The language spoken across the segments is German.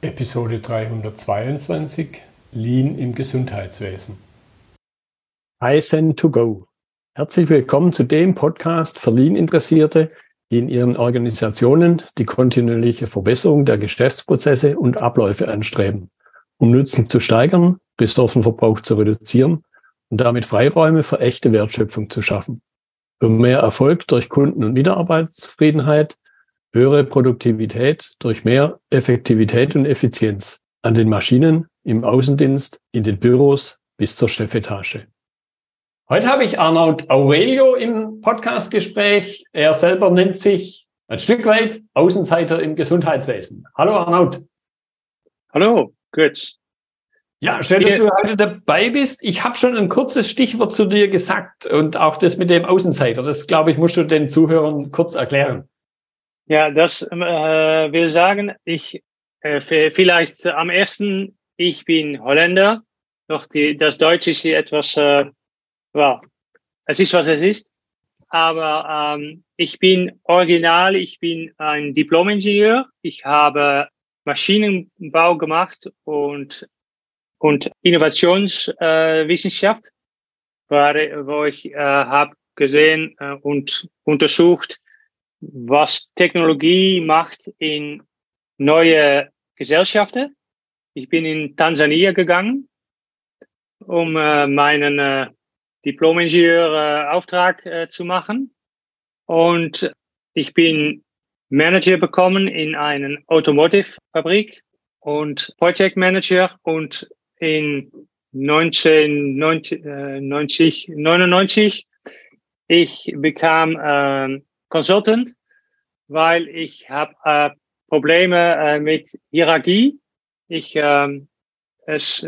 Episode 322 Lean im Gesundheitswesen. Kaizen to go. Herzlich willkommen zu dem Podcast für Lean-Interessierte, die in ihren Organisationen die kontinuierliche Verbesserung der Geschäftsprozesse und Abläufe anstreben, um Nutzen zu steigern, Ressourcenverbrauch zu reduzieren und damit Freiräume für echte Wertschöpfung zu schaffen. Für mehr Erfolg durch Kunden- und Mitarbeiterzufriedenheit, höhere Produktivität durch mehr Effektivität und Effizienz an den Maschinen, im Außendienst, in den Büros bis zur Chefetage. Heute habe ich Arnold Aurelio im Podcastgespräch. Er selber nennt sich ein Stück weit Außenseiter im Gesundheitswesen. Hallo Arnold. Hallo, gut. Ja, schön, dass du heute dabei bist. Ich habe schon ein kurzes Stichwort zu dir gesagt und auch das mit dem Außenseiter. Das, glaube ich, musst du den Zuhörern kurz erklären. Ja, das äh, will sagen, ich äh, vielleicht am ersten, ich bin Holländer, doch die, das Deutsche ist hier etwas, äh, wow, es ist, was es ist. Aber ähm, ich bin original, ich bin ein Diplom-Ingenieur. Ich habe Maschinenbau gemacht und und Innovationswissenschaft, äh, wo ich äh, habe gesehen äh, und untersucht, was Technologie macht in neue Gesellschaften. Ich bin in Tansania gegangen, um äh, meinen äh, Diplom-Ingenieur-Auftrag äh, zu machen. Und ich bin Manager bekommen in einen Automotive-Fabrik und Project Manager und in 1990, 99. Ich bekam äh, Consultant, weil ich habe äh, Probleme äh, mit Hierarchie. Ich, äh, es,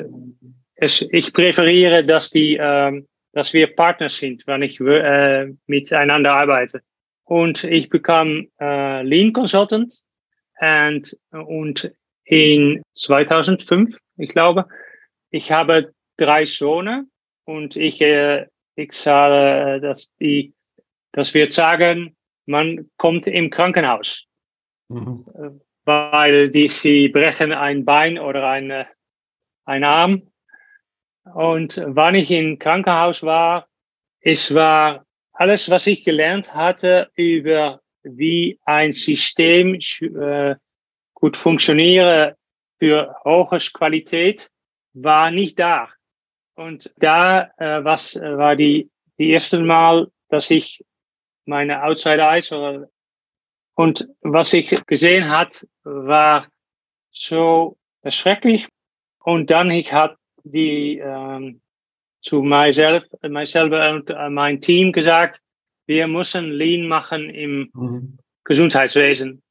es, ich präferiere, dass die, äh, dass wir Partner sind, wenn ich äh, miteinander arbeite. Und ich bekam äh, Lean Consultant und, und in 2005, ich glaube, ich habe drei Söhne und ich, äh, ich sage, äh, dass die, dass wir sagen, man kommt im Krankenhaus, mhm. Weil die, sie brechen ein Bein oder eine, ein Arm. Und wann ich im Krankenhaus war, es war alles, was ich gelernt hatte über wie ein System äh, gut funktioniere für hohe Qualität, war nicht da. Und da äh, was äh, war die die erste Mal, dass ich meine Outside Eyes und was ich gesehen hat, war so schrecklich. Und dann ich hat die ähm, zu myself, myself und äh, mein Team gesagt, wir müssen Lean machen im mhm. Gesundheitswesen,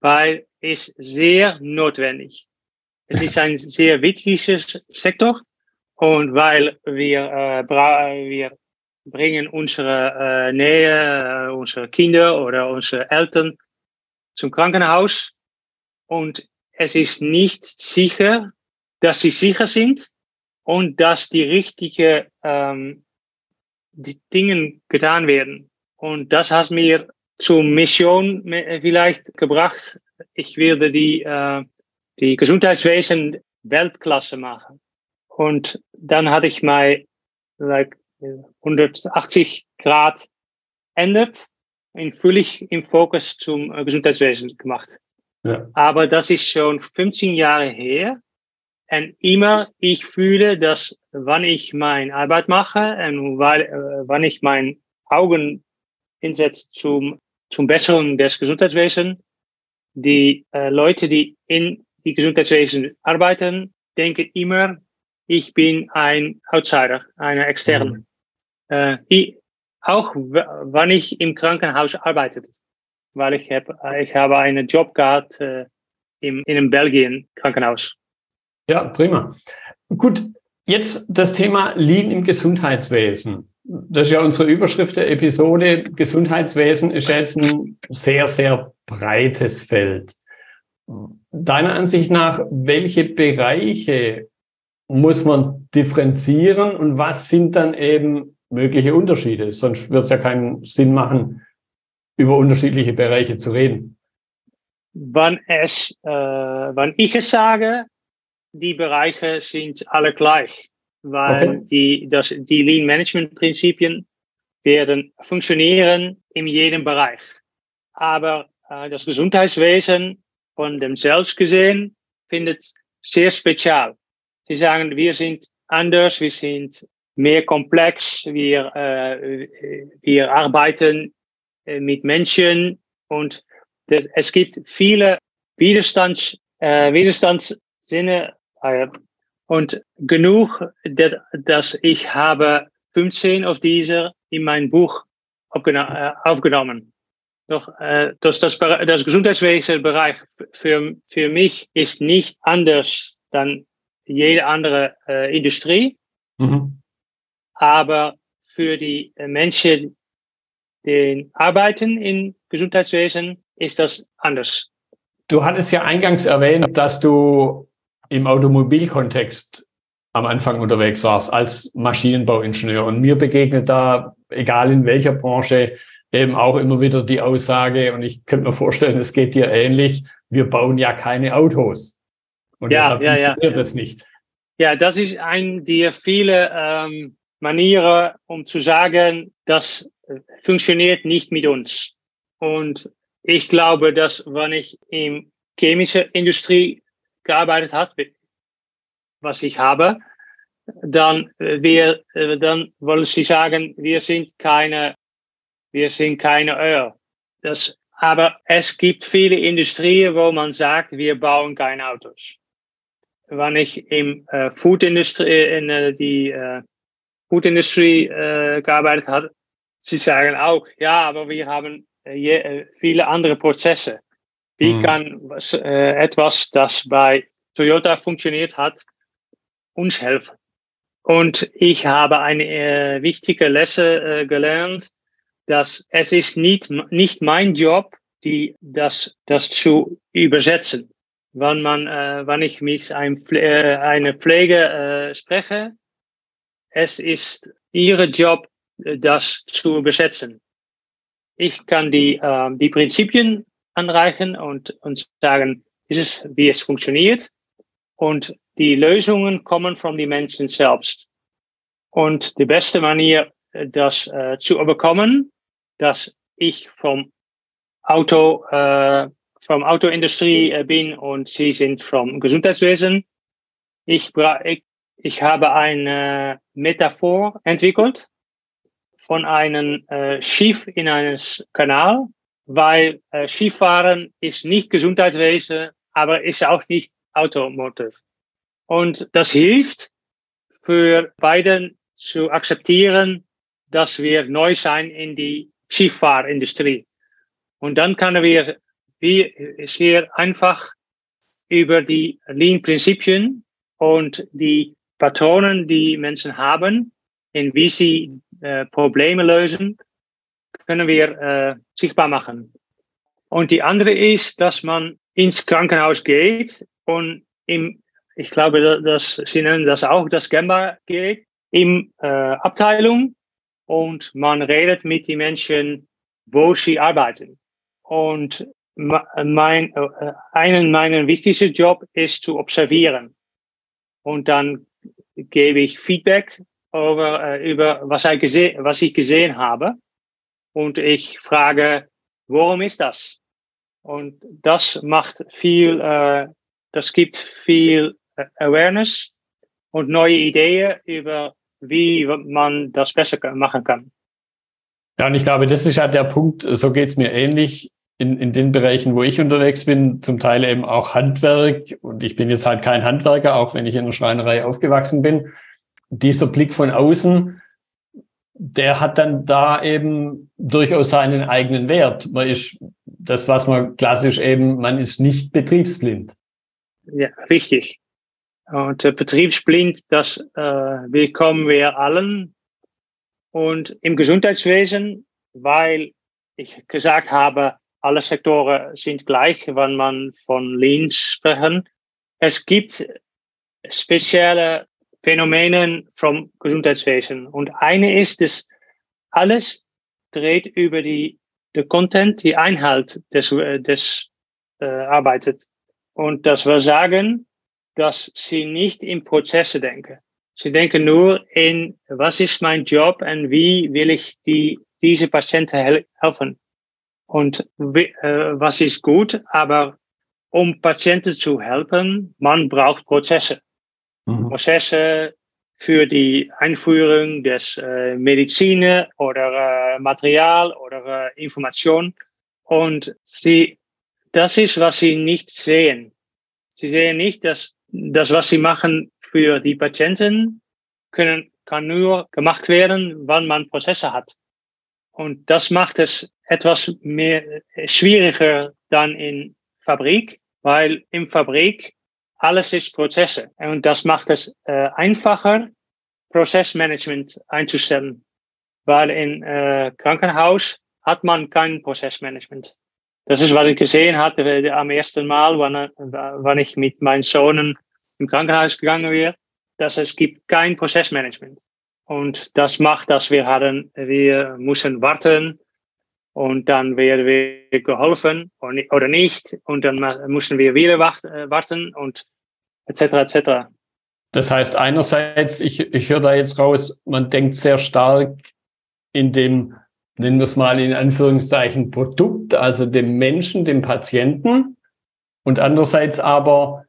weil es sehr notwendig. Es ist ein sehr wichtiger Sektor und weil wir, äh, wir bringen unsere äh, Nähe, äh, unsere Kinder oder unsere Eltern zum Krankenhaus und es ist nicht sicher, dass sie sicher sind und dass die richtigen ähm, die Dinge getan werden. Und das hat mir zur Mission vielleicht gebracht. Ich werde die äh, die Gesundheitswesen Weltklasse machen. Und dann hatte ich mal like, 180 Grad ändert und völlig im Fokus zum äh, Gesundheitswesen gemacht. Ja. Aber das ist schon 15 Jahre her. Und immer ich fühle, dass wann ich meine Arbeit mache und weil, äh, wann ich mein Augen insetze zum, zum Besseren des Gesundheitswesens, die äh, Leute, die in die Gesundheitswesen arbeiten, denken immer, ich bin ein Outsider, eine Externe. Äh, ich, auch wenn ich im Krankenhaus arbeite, weil ich, hab, ich habe einen Job gehabt äh, im, in einem Belgien Krankenhaus. Ja, prima. Gut, jetzt das Thema Lean im Gesundheitswesen. Das ist ja unsere Überschrift der Episode. Gesundheitswesen ist jetzt ein sehr, sehr breites Feld. Deiner Ansicht nach, welche Bereiche muss man differenzieren und was sind dann eben mögliche Unterschiede? Sonst wird es ja keinen Sinn machen, über unterschiedliche Bereiche zu reden. wann es, äh, wann ich es sage, die Bereiche sind alle gleich, weil okay. die, das, die Lean Management Prinzipien werden funktionieren in jedem Bereich. Aber äh, das Gesundheitswesen von dem selbst gesehen findet sehr spezial. Sie sagen, wir sind anders, wir sind mehr komplex, wir, äh, wir arbeiten äh, mit Menschen und das, es gibt viele Widerstands, äh, Widerstandssinne äh, und genug, dass ich habe 15 of dieser in mein Buch äh, aufgenommen. Doch äh, das, das, das Gesundheitswesenbereich für, für mich ist nicht anders dann jede andere äh, Industrie. Mhm. Aber für die Menschen, die arbeiten im Gesundheitswesen, ist das anders. Du hattest ja eingangs erwähnt, dass du im Automobilkontext am Anfang unterwegs warst als Maschinenbauingenieur. Und mir begegnet da, egal in welcher Branche, eben auch immer wieder die Aussage, und ich könnte mir vorstellen, es geht dir ähnlich, wir bauen ja keine Autos. Und ja, deshalb ja, funktioniert ja. das nicht. Ja, das ist ein der viele ähm, Manieren, um zu sagen, das funktioniert nicht mit uns. Und ich glaube, dass wenn ich in chemische Industrie gearbeitet habe, was ich habe, dann wir, dann wollen sie sagen, wir sind keine, wir sind keine Öl. Das, aber es gibt viele Industrien, wo man sagt, wir bauen keine Autos. Wenn ich im äh, Food Industry, in äh, die äh, Food Industry äh, gearbeitet habe, sie sagen auch, ja, aber wir haben äh, äh, viele andere Prozesse. Wie mhm. kann äh, etwas, das bei Toyota funktioniert hat, uns helfen? Und ich habe eine äh, wichtige Lesse äh, gelernt, dass es ist nicht, nicht mein Job, die, das, das zu übersetzen. Wenn man, äh, wenn ich mit einem Pfle äh, eine Pflege äh, spreche, es ist ihre Job, das zu übersetzen. Ich kann die, äh, die Prinzipien anreichen und, und sagen, dieses, wie es funktioniert. Und die Lösungen kommen von den Menschen selbst. Und die beste Manier, das äh, zu bekommen, dass ich vom Auto, äh, vom Autoindustrie äh, bin und Sie sind vom Gesundheitswesen. Ich, ich, ich habe eine Metaphor entwickelt von einem äh, Schiff in einem Kanal, weil äh, Skifahren ist nicht Gesundheitswesen, aber ist auch nicht Automotive. Und das hilft für beiden zu akzeptieren, dass wir neu sein in die Skifahrindustrie. Und dann können wir wie sehr einfach über die Lean-Prinzipien und die Patronen, die Menschen haben, in wie sie äh, Probleme lösen, können wir äh, sichtbar machen. Und die andere ist, dass man ins Krankenhaus geht und im, ich glaube, dass Sie nennen das auch das Gemba geht, im äh, Abteilung und man redet mit den Menschen, wo sie arbeiten. Und mein, äh, einen meiner wichtigsten Job ist zu observieren. Und dann gebe ich Feedback über, äh, über was, ich gesehen, was ich gesehen habe. Und ich frage, warum ist das? Und das macht viel, äh, das gibt viel äh, Awareness und neue Ideen über, wie man das besser machen kann. Ja, und ich glaube, das ist halt der Punkt, so geht's mir ähnlich in, in den Bereichen, wo ich unterwegs bin, zum Teil eben auch Handwerk. Und ich bin jetzt halt kein Handwerker, auch wenn ich in der Schreinerei aufgewachsen bin dieser Blick von außen, der hat dann da eben durchaus seinen eigenen Wert. Man ist das, was man klassisch eben, man ist nicht betriebsblind. Ja, richtig. Und äh, betriebsblind, das äh, bekommen wir allen. Und im Gesundheitswesen, weil ich gesagt habe, alle Sektoren sind gleich, wenn man von Lean sprechen. Es gibt spezielle Phänomenen vom Gesundheitswesen. Und eine ist, dass alles dreht über die, der Content, die Einhalt des, des äh, arbeitet. Und das wir sagen, dass sie nicht in Prozesse denken. Sie denken nur in, was ist mein Job und wie will ich die, diese Patienten hel helfen? Und äh, was ist gut, aber um Patienten zu helfen, man braucht Prozesse. Mhm. Prozesse für die Einführung des äh, Medizin oder äh, Material oder äh, Information. Und sie, das ist, was sie nicht sehen. Sie sehen nicht, dass das, was sie machen für die Patienten, können, kann nur gemacht werden, wann man Prozesse hat. Und das macht es etwas mehr schwieriger dann in Fabrik, weil im Fabrik alles ist Prozesse. Und das macht es äh, einfacher, Prozessmanagement einzustellen. Weil in äh, Krankenhaus hat man kein Prozessmanagement. Das ist, was ich gesehen hatte äh, am ersten Mal, wann, wann ich mit meinen Sohnen im Krankenhaus gegangen wäre, dass es gibt kein Prozessmanagement. Und das macht, dass wir hatten, wir müssen warten und dann werden wir geholfen oder nicht und dann müssen wir wieder äh, warten und etc. etc. Das heißt, einerseits, ich, ich höre da jetzt raus, man denkt sehr stark in dem, nennen wir es mal in Anführungszeichen, Produkt, also dem Menschen, dem Patienten. Und andererseits aber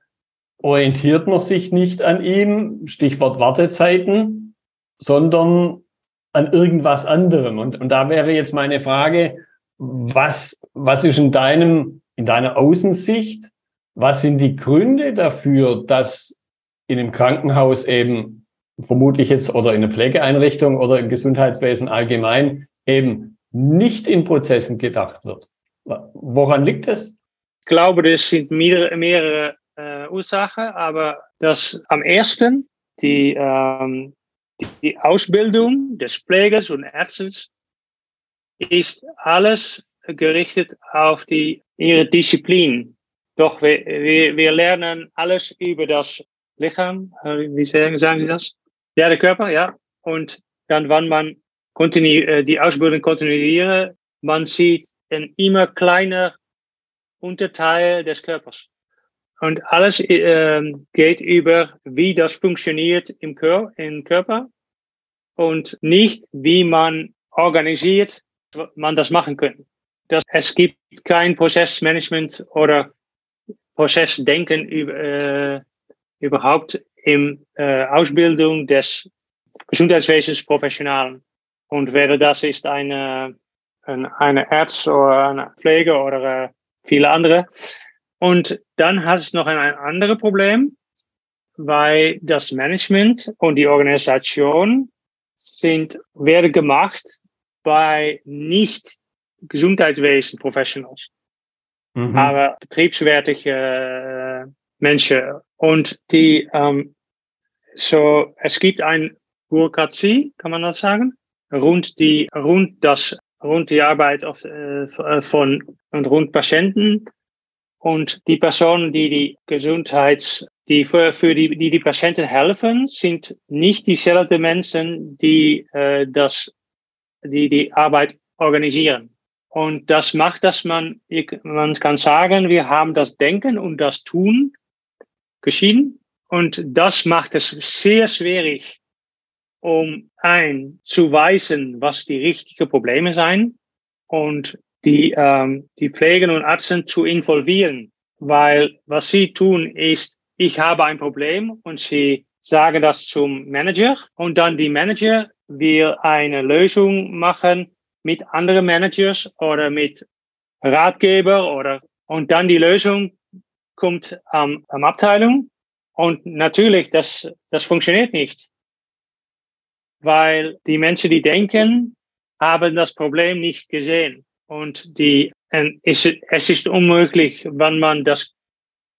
orientiert man sich nicht an ihm, Stichwort Wartezeiten, sondern an irgendwas anderem. Und, und da wäre jetzt meine Frage, was, was ist in deinem, in deiner Außensicht, was sind die Gründe dafür, dass in einem Krankenhaus eben vermutlich jetzt oder in einer Pflegeeinrichtung oder im Gesundheitswesen allgemein eben nicht in Prozessen gedacht wird? Woran liegt es? Ich glaube, das sind mehrere, äh, Ursachen, aber das am ersten die, ähm, die, Ausbildung des Pflegers und Ärztes ist alles gerichtet auf die, ihre Disziplin. Doch wir, wir, wir lernen alles über das Lichaam, äh, wie sagen, sagen Sie das? Ja, der Körper, ja. Und dann, wann man kontinu äh, die Ausbildung kontinuiert, man sieht ein immer kleiner Unterteil des Körpers. Und alles äh, geht über, wie das funktioniert im, Kör im Körper und nicht, wie man organisiert, man das machen kann. Das, es gibt kein Prozessmanagement oder Prozessdenken über, äh, überhaupt im äh, Ausbildung des Gesundheitswesens Professionalen. Und weder das ist eine, eine, eine Arzt oder eine Pflege oder äh, viele andere, und dann hat es noch ein, ein anderes Problem, weil das Management und die Organisation sind, werden gemacht bei nicht Gesundheitswesen Professionals, mhm. aber betriebswertige äh, Menschen. Und die, ähm, so, es gibt ein Bürokratie, kann man das sagen, rund die, rund das, rund die Arbeit auf, äh, von und rund Patienten und die Personen, die die Gesundheits, die für, für die, die die Patienten helfen, sind nicht dieselben Menschen, die äh, das, die die Arbeit organisieren. Und das macht, dass man, man kann sagen, wir haben das Denken und das Tun geschieden. Und das macht es sehr schwierig, um ein zu weisen, was die richtigen Probleme sein und die, ähm, die Pfleger und Ärzte zu involvieren. Weil was sie tun ist, ich habe ein Problem und sie sagen das zum Manager und dann die Manager will eine Lösung machen mit anderen Managers oder mit Ratgeber oder und dann die Lösung kommt am, am Abteilung und natürlich das das funktioniert nicht, weil die Menschen, die denken, haben das Problem nicht gesehen und die, es, es ist unmöglich, wenn man das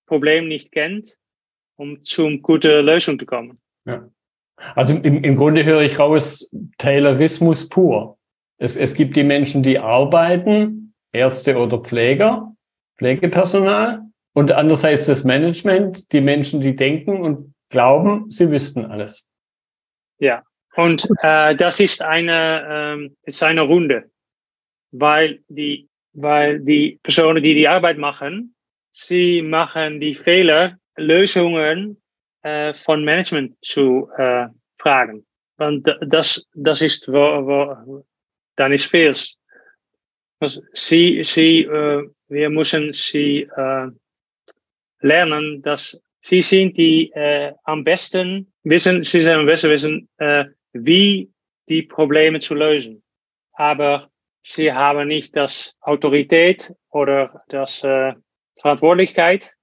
Problem nicht kennt, um zum guten Lösung zu kommen. Ja. Also im, im Grunde höre ich raus, Taylorismus pur. Es, es gibt die Menschen, die arbeiten, Ärzte oder Pfleger, Pflegepersonal und andererseits das Management, die Menschen, die denken und glauben, sie wüssten alles. Ja, und äh, das ist eine, ähm, ist eine Runde weil die, weil die Personen, die die Arbeit machen, sie machen die Fehler, Lösungen äh, von Management zu äh, fragen. Und das, das ist, wo, wo dann ist Fehls. Sie, sie, äh, wir müssen sie äh, lernen, dass sie sind die äh, am besten wissen, sie sind am besten wissen, äh, wie die Probleme zu lösen. Aber sie haben nicht das Autorität oder das äh, Verantwortlichkeit.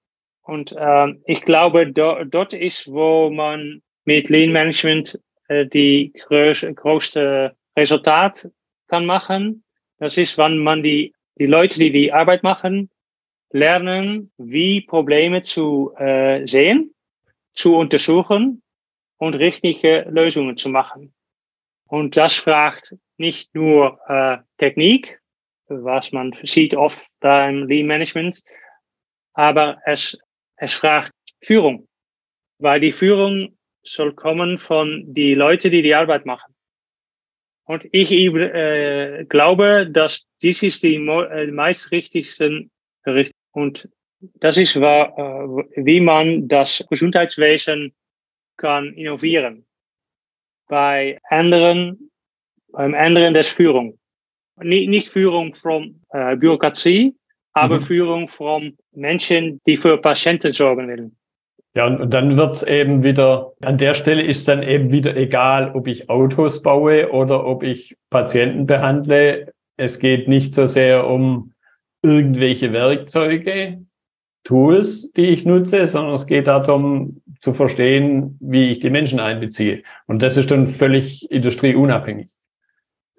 Und äh, ich glaube, do, dort ist, wo man mit Lean Management äh, die größ, größte Resultat kann machen. Das ist, wenn man die, die Leute, die die Arbeit machen, lernen, wie Probleme zu äh, sehen, zu untersuchen und richtige Lösungen zu machen. Und das fragt nicht nur äh, Technik, was man sieht oft beim Lean Management, aber es, es fragt Führung, weil die Führung soll kommen von die Leute, die die Arbeit machen. Und ich äh, glaube, dass dies ist die äh, meist richtigsten und das ist, äh, wie man das Gesundheitswesen kann innovieren. Bei anderen, beim anderen des Führung. Nicht, nicht Führung von äh, Bürokratie, aber mhm. Führung von Menschen, die für Patienten sorgen wollen. Ja, und, und dann wird's eben wieder, an der Stelle ist dann eben wieder egal, ob ich Autos baue oder ob ich Patienten behandle. Es geht nicht so sehr um irgendwelche Werkzeuge, Tools, die ich nutze, sondern es geht darum zu verstehen, wie ich die Menschen einbeziehe. Und das ist dann völlig industrieunabhängig.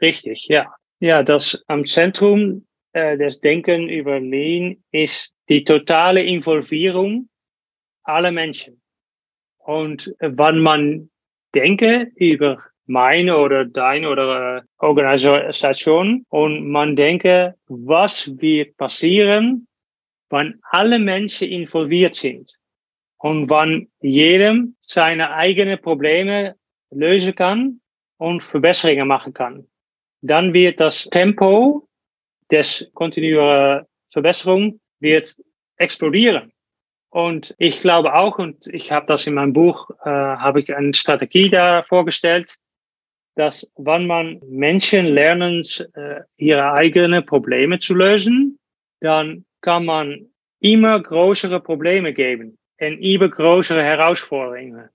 Richtig, ja. Ja, das am Zentrum äh, des Denken über Lean ist die totale Involvierung aller Menschen. Und wenn man denke über meine oder deine oder äh, Organisation und man denke, was wird passieren, wenn alle Menschen involviert sind und wenn jedem seine eigenen Probleme lösen kann und Verbesserungen machen kann, dann wird das Tempo des kontinuierlichen Verbesserung wird explodieren. Und ich glaube auch, und ich habe das in meinem Buch, äh, habe ich eine Strategie da vorgestellt, dass wenn man Menschen lernen, äh, ihre eigenen Probleme zu lösen, dann kann man immer größere Probleme geben und immer größere Herausforderungen.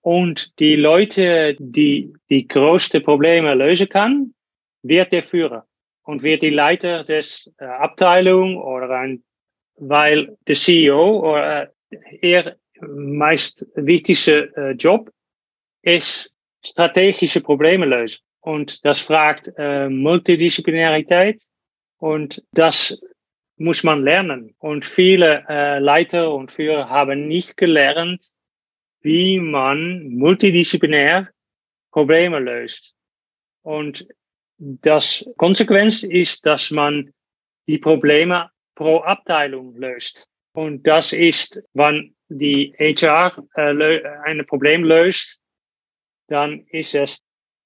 Und die Leute, die die größte Probleme lösen kann, wird der Führer und wird die Leiter des äh, Abteilung oder ein, weil der CEO oder äh, er meist wichtigste äh, Job ist strategische Probleme lösen. Und das fragt äh, Multidisziplinarität und das muss man lernen. Und viele äh, Leiter und Führer haben nicht gelernt, wie man multidisziplinär Probleme löst. Und das Konsequenz ist, dass man die Probleme pro Abteilung löst. Und das ist, wann die HR äh, ein Problem löst, dann ist es,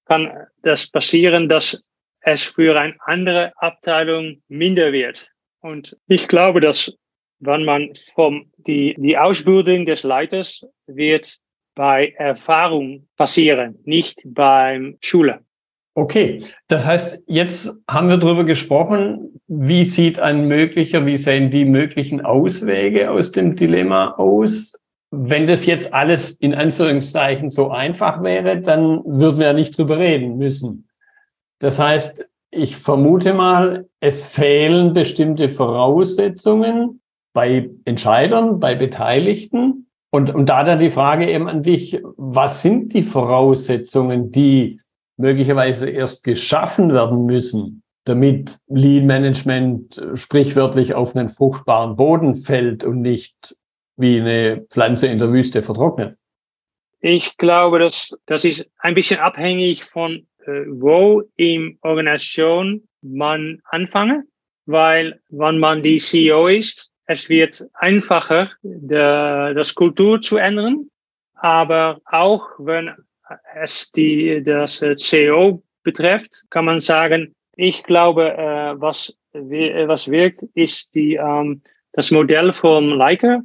kann das passieren, dass es für eine andere Abteilung minder wird. Und ich glaube, dass wenn man vom, die, die Ausbildung des Leiters wird bei Erfahrung passieren, nicht beim Schule. Okay, das heißt, jetzt haben wir darüber gesprochen, wie sieht ein möglicher, wie sehen die möglichen Auswege aus dem Dilemma aus? Wenn das jetzt alles in Anführungszeichen so einfach wäre, dann würden wir ja nicht drüber reden müssen. Das heißt, ich vermute mal, es fehlen bestimmte Voraussetzungen bei Entscheidern, bei Beteiligten. Und, und da dann die Frage eben an dich, was sind die Voraussetzungen, die möglicherweise erst geschaffen werden müssen, damit Lean Management sprichwörtlich auf einen fruchtbaren Boden fällt und nicht wie eine Pflanze in der Wüste vertrocknet? Ich glaube, dass das ist ein bisschen abhängig von wo im Organisation man anfange, weil wenn man die CEO ist, es wird einfacher, de, das Kultur zu ändern, aber auch wenn es die, das CEO betrifft, kann man sagen, ich glaube, äh, was, was wirkt, ist die, ähm, das Modell vom Leica.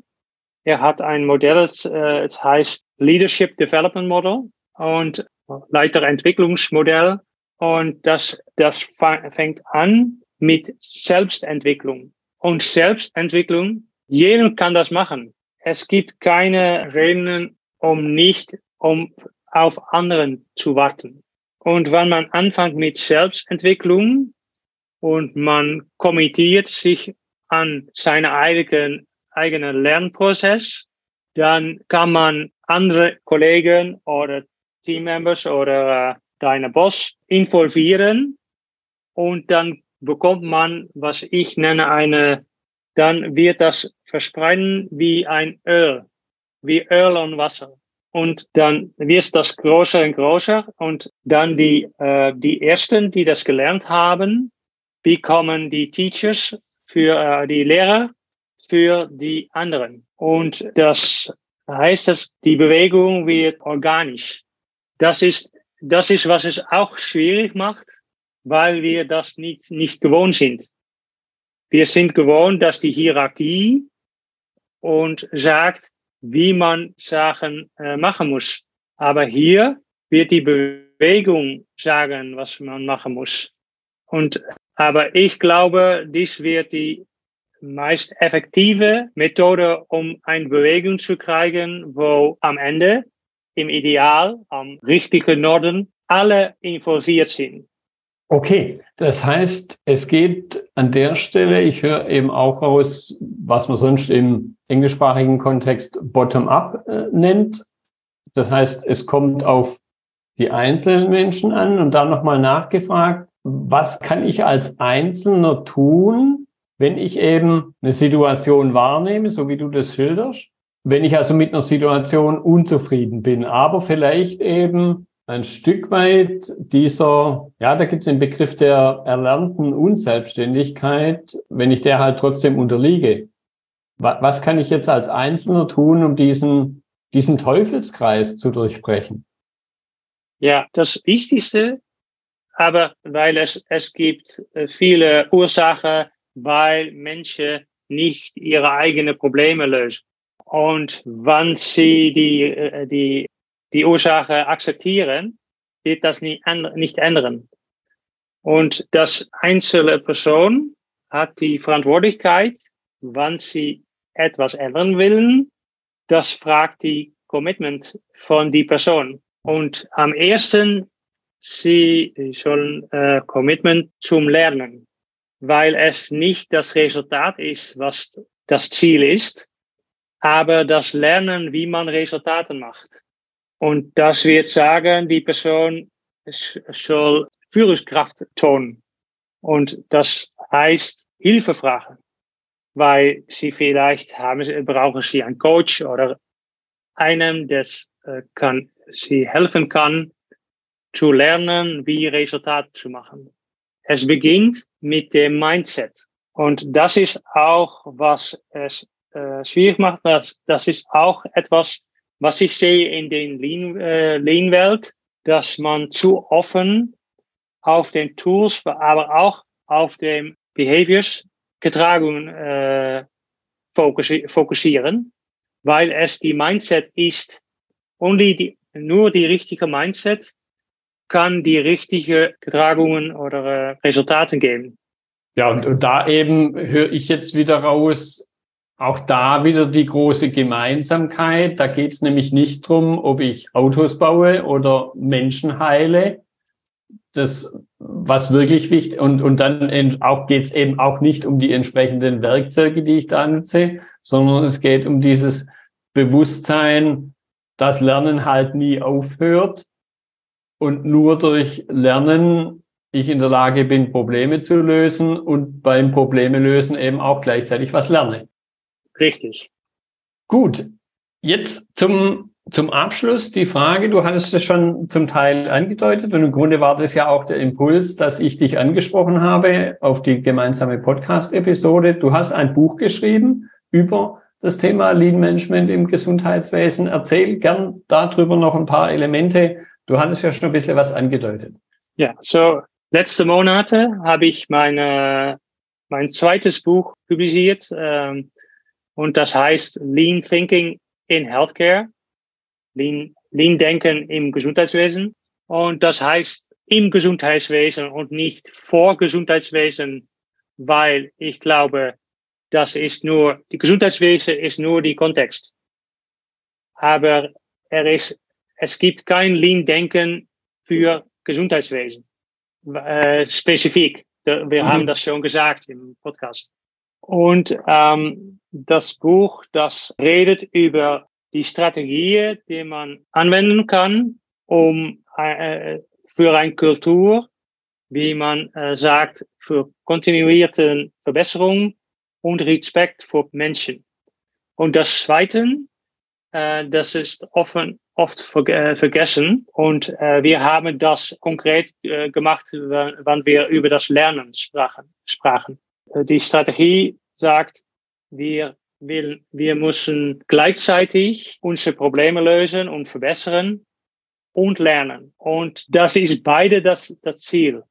Er hat ein Modell, es, äh, heißt Leadership Development Model und Leiterentwicklungsmodell. Und das, das fängt an mit Selbstentwicklung. Und Selbstentwicklung, jeder kann das machen. Es gibt keine Regeln, um nicht um auf anderen zu warten. Und wenn man anfängt mit Selbstentwicklung und man kommentiert sich an seinen eigenen, eigenen Lernprozess, dann kann man andere Kollegen oder Teammembers oder äh, deine Boss involvieren und dann bekommt man, was ich nenne, eine, dann wird das verspreiten wie ein Öl, wie Öl und Wasser. Und dann wird das größer und größer und dann die, äh, die ersten, die das gelernt haben, bekommen die Teachers für äh, die Lehrer für die anderen. Und das heißt, dass die Bewegung wird organisch. Das ist, das ist, was es auch schwierig macht, weil wir das nicht, nicht gewohnt sind. Wir sind gewohnt, dass die Hierarchie und sagt, wie man Sachen äh, machen muss. Aber hier wird die Bewegung sagen, was man machen muss. Und, aber ich glaube, dies wird die meist effektive Methode, um eine Bewegung zu kriegen, wo am Ende, im Ideal, am richtigen Norden, alle involviert sind. Okay, das heißt, es geht an der Stelle, ich höre eben auch raus, was man sonst im englischsprachigen Kontext Bottom-up äh, nennt. Das heißt, es kommt auf die einzelnen Menschen an und dann nochmal nachgefragt, was kann ich als Einzelner tun, wenn ich eben eine Situation wahrnehme, so wie du das schilderst, wenn ich also mit einer Situation unzufrieden bin, aber vielleicht eben ein Stück weit dieser, ja, da gibt es den Begriff der erlernten Unselbstständigkeit, wenn ich der halt trotzdem unterliege. Was kann ich jetzt als Einzelner tun, um diesen, diesen Teufelskreis zu durchbrechen? Ja, das Wichtigste, aber weil es, es gibt äh, viele Ursachen, weil Menschen nicht ihre eigenen Probleme lösen. Und wann sie die, äh, die die Ursache akzeptieren, wird das nicht, nicht ändern. Und das einzelne Person hat die Verantwortlichkeit, wann sie etwas ändern will. Das fragt die Commitment von die Person. Und am ersten, sie sollen äh, Commitment zum Lernen, weil es nicht das Resultat ist, was das Ziel ist, aber das Lernen, wie man Resultate macht. Und das wird sagen, die Person soll Führungskraft tun. Und das heißt Hilfe fragen, weil sie vielleicht haben, brauchen sie einen Coach oder einen, der äh, kann, sie helfen kann, zu lernen, wie Resultate zu machen. Es beginnt mit dem Mindset. Und das ist auch, was es äh, schwierig macht. Das, das ist auch etwas, was ich sehe in den Lean, äh, Lean-Welt, dass man zu offen auf den Tools, aber auch auf den Behaviors Getragungen äh, fokussieren, weil es die Mindset ist, only die, nur die richtige Mindset kann die richtige Getragungen oder äh, Resultaten geben. Ja, und, und da eben höre ich jetzt wieder raus, auch da wieder die große Gemeinsamkeit. Da geht es nämlich nicht drum, ob ich Autos baue oder Menschen heile. Das, was wirklich wichtig und, und dann auch geht es eben auch nicht um die entsprechenden Werkzeuge, die ich da nutze, sondern es geht um dieses Bewusstsein, dass Lernen halt nie aufhört und nur durch Lernen ich in der Lage bin, Probleme zu lösen und beim Probleme lösen eben auch gleichzeitig was lerne. Richtig. Gut. Jetzt zum, zum Abschluss die Frage, du hattest es schon zum Teil angedeutet und im Grunde war das ja auch der Impuls, dass ich dich angesprochen habe auf die gemeinsame Podcast-Episode. Du hast ein Buch geschrieben über das Thema Lean Management im Gesundheitswesen. Erzähl gern darüber noch ein paar Elemente. Du hattest ja schon ein bisschen was angedeutet. Ja, so letzte Monate habe ich meine, mein zweites Buch publiziert. Ähm, Und das heißt Lean Thinking in Healthcare, Lean, Lean Denken im Gesundheitswesen. Und das heißt im Gesundheitswesen und nicht vor Gesundheitswesen, weil ich glaube, das ist nur, die Gesundheitswesen ist nur die Kontext. Aber er ist, es gibt kein Lean-Denken für Gesundheitswesen. Äh, spezifik. Wir mhm. haben das schon gesagt im Podcast. Und ähm, das Buch, das redet über die Strategien, die man anwenden kann, um äh, für eine Kultur, wie man äh, sagt, für kontinuierte Verbesserung und Respekt vor Menschen. Und das Zweite, äh, das ist offen, oft ver äh, vergessen. Und äh, wir haben das konkret äh, gemacht, wann wir über das Lernen sprachen. sprachen. Äh, die Strategie sagt, wir will, wir müssen gleichzeitig unsere Probleme lösen und verbessern und lernen. Und das ist beide das, das Ziel.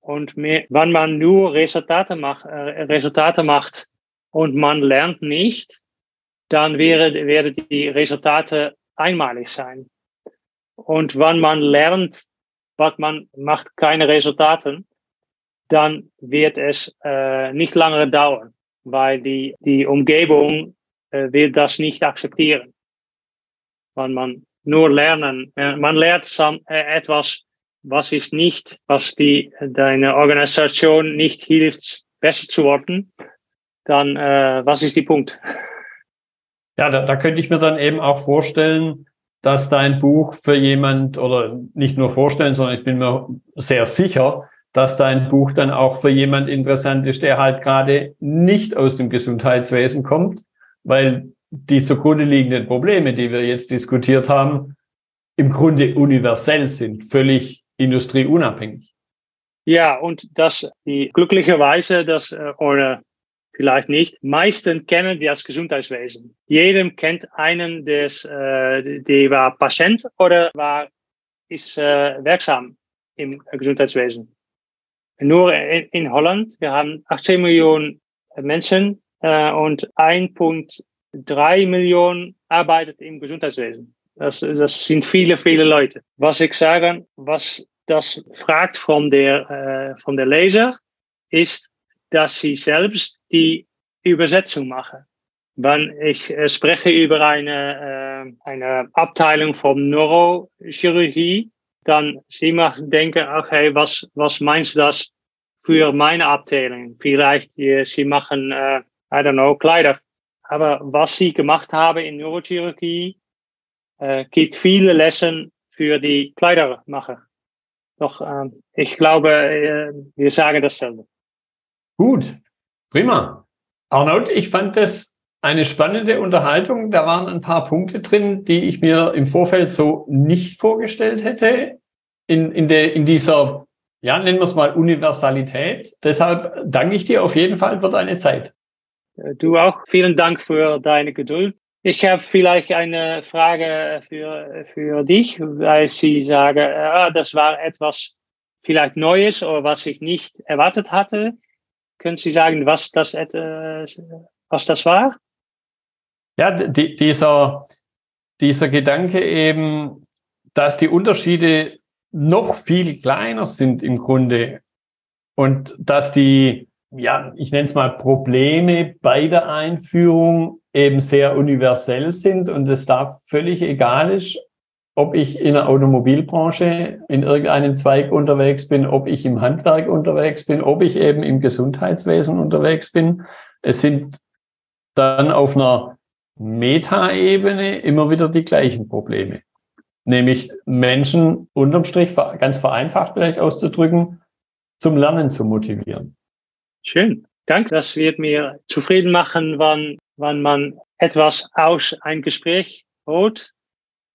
Und mehr, wenn man nur Resultate macht, äh, Resultate macht und man lernt nicht, dann wäre, werden die Resultate einmalig sein. Und wenn man lernt, was man macht keine Resultate, dann wird es äh, nicht lange dauern, weil die, die Umgebung äh, will das nicht akzeptieren. Wenn man nur lernen, äh, man lernt äh, etwas, was ist nicht, was die, deine Organisation nicht hilft, besser zu werden, dann äh, was ist die Punkt? Ja, da, da könnte ich mir dann eben auch vorstellen, dass dein Buch für jemand oder nicht nur vorstellen, sondern ich bin mir sehr sicher, dass dein Buch dann auch für jemand interessant ist, der halt gerade nicht aus dem Gesundheitswesen kommt, weil die zugrunde liegenden Probleme, die wir jetzt diskutiert haben, im Grunde universell sind, völlig industrieunabhängig. Ja, und das die glücklicherweise, das äh, oder vielleicht nicht, meisten kennen das Gesundheitswesen. Jedem kennt einen, des, äh, der war Patient oder war ist äh, wirksam im Gesundheitswesen. Nur in, in Holland, wir haben 18 Millionen Menschen äh, und 1,3 Millionen arbeitet im Gesundheitswesen. Das, das sind viele, viele Leute. Was ich sage, was das fragt von der, äh, von der Leser, ist, dass sie selbst die Übersetzung machen. Wenn ich äh, spreche über eine, äh, eine Abteilung von Neurochirurgie, dann sie denken, okay, was, was meinst du das für meine Abteilung? Vielleicht sie machen, äh, I don't know, Kleider. Aber was sie gemacht haben in Neurochirurgie, äh, gibt viele Lesson für die Kleidermacher. Doch äh, ich glaube, äh, wir sagen dasselbe. Gut, prima. Arnold, ich fand das eine spannende Unterhaltung. Da waren ein paar Punkte drin, die ich mir im Vorfeld so nicht vorgestellt hätte. In, in, der, in dieser, ja, nennen wir es mal Universalität. Deshalb danke ich dir auf jeden Fall für deine Zeit. Du auch. Vielen Dank für deine Geduld. Ich habe vielleicht eine Frage für, für dich, weil Sie sagen, ah, das war etwas vielleicht Neues oder was ich nicht erwartet hatte. Können Sie sagen, was das, äh, was das war? Ja, die, dieser, dieser Gedanke eben, dass die Unterschiede noch viel kleiner sind im Grunde und dass die, ja, ich nenne es mal Probleme bei der Einführung eben sehr universell sind und es da völlig egal ist, ob ich in der Automobilbranche in irgendeinem Zweig unterwegs bin, ob ich im Handwerk unterwegs bin, ob ich eben im Gesundheitswesen unterwegs bin. Es sind dann auf einer Metaebene immer wieder die gleichen Probleme. Nämlich Menschen unterm Strich, ganz vereinfacht vielleicht auszudrücken, zum Lernen zu motivieren. Schön. Danke. Das wird mir zufrieden machen, wann, wann man etwas aus ein Gespräch holt,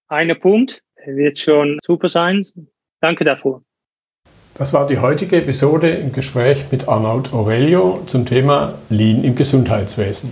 eine Punkt wird schon super sein. Danke dafür. Das war die heutige Episode im Gespräch mit Arnaud Aurelio zum Thema Lean im Gesundheitswesen.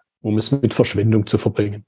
um es mit Verschwendung zu verbringen.